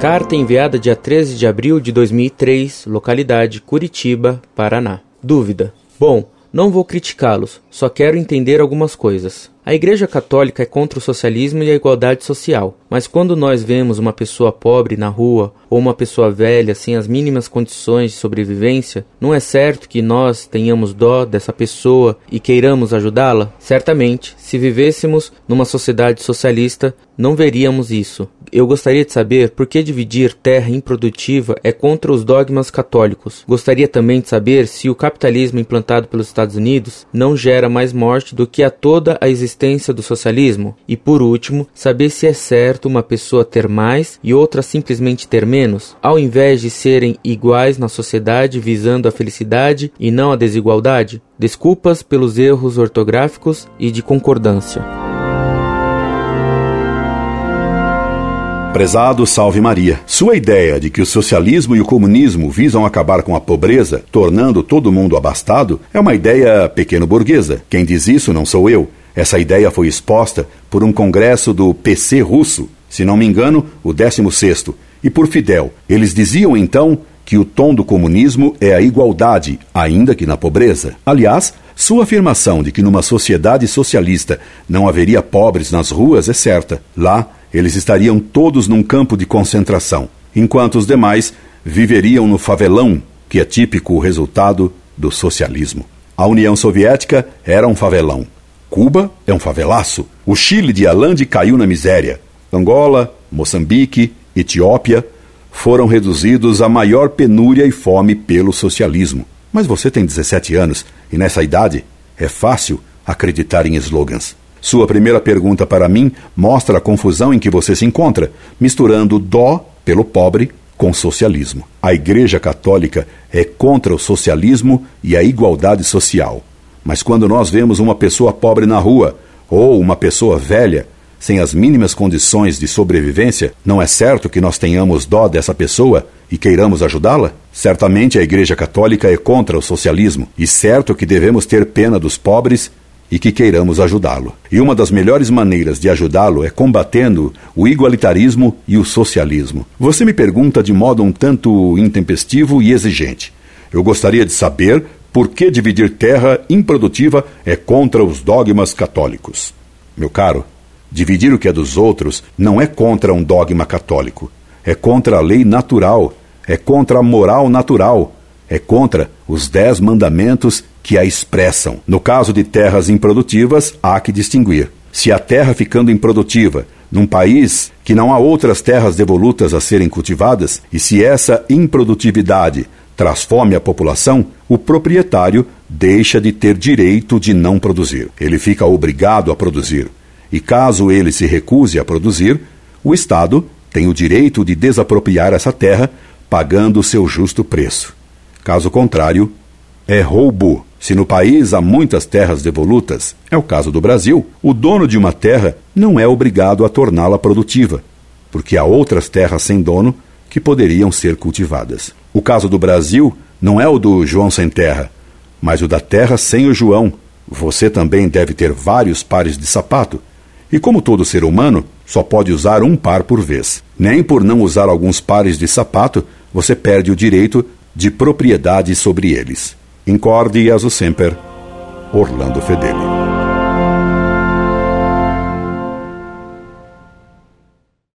Carta enviada dia 13 de abril de 2003, localidade Curitiba, Paraná. Dúvida. Bom, não vou criticá-los, só quero entender algumas coisas. A Igreja Católica é contra o socialismo e a igualdade social, mas quando nós vemos uma pessoa pobre na rua ou uma pessoa velha sem as mínimas condições de sobrevivência, não é certo que nós tenhamos dó dessa pessoa e queiramos ajudá-la? Certamente, se vivêssemos numa sociedade socialista, não veríamos isso. Eu gostaria de saber por que dividir terra improdutiva é contra os dogmas católicos. Gostaria também de saber se o capitalismo implantado pelos Estados Unidos não gera mais morte do que a toda a existência do socialismo. E por último, saber se é certo uma pessoa ter mais e outra simplesmente ter menos, ao invés de serem iguais na sociedade visando a felicidade e não a desigualdade. Desculpas pelos erros ortográficos e de concordância. Prezado Salve Maria, sua ideia de que o socialismo e o comunismo visam acabar com a pobreza, tornando todo mundo abastado, é uma ideia pequeno-burguesa. Quem diz isso não sou eu. Essa ideia foi exposta por um congresso do PC russo, se não me engano, o 16 e por Fidel. Eles diziam então que o tom do comunismo é a igualdade, ainda que na pobreza. Aliás, sua afirmação de que numa sociedade socialista não haveria pobres nas ruas é certa. Lá, eles estariam todos num campo de concentração, enquanto os demais viveriam no favelão, que é típico resultado do socialismo. A União Soviética era um favelão. Cuba é um favelaço. O Chile de Allende caiu na miséria. Angola, Moçambique, Etiópia foram reduzidos à maior penúria e fome pelo socialismo. Mas você tem 17 anos e nessa idade é fácil acreditar em slogans. Sua primeira pergunta para mim mostra a confusão em que você se encontra, misturando dó pelo pobre com socialismo. A Igreja Católica é contra o socialismo e a igualdade social. Mas quando nós vemos uma pessoa pobre na rua ou uma pessoa velha sem as mínimas condições de sobrevivência, não é certo que nós tenhamos dó dessa pessoa e queiramos ajudá-la? Certamente a Igreja Católica é contra o socialismo e certo que devemos ter pena dos pobres e que queiramos ajudá-lo. E uma das melhores maneiras de ajudá-lo é combatendo o igualitarismo e o socialismo. Você me pergunta de modo um tanto intempestivo e exigente. Eu gostaria de saber por que dividir terra improdutiva é contra os dogmas católicos. Meu caro, dividir o que é dos outros não é contra um dogma católico. É contra a lei natural, é contra a moral natural, é contra os dez mandamentos que a expressam. No caso de terras improdutivas, há que distinguir. Se a terra ficando improdutiva num país que não há outras terras devolutas a serem cultivadas, e se essa improdutividade traz fome à população, o proprietário deixa de ter direito de não produzir. Ele fica obrigado a produzir. E caso ele se recuse a produzir, o Estado tem o direito de desapropriar essa terra, pagando seu justo preço. Caso contrário, é roubo. Se no país há muitas terras devolutas, é o caso do Brasil, o dono de uma terra não é obrigado a torná-la produtiva, porque há outras terras sem dono que poderiam ser cultivadas. O caso do Brasil não é o do João sem terra, mas o da terra sem o João. Você também deve ter vários pares de sapato. E como todo ser humano, só pode usar um par por vez. Nem por não usar alguns pares de sapato, você perde o direito de propriedade sobre eles. Incorde e aso sempre, Orlando Fedeli.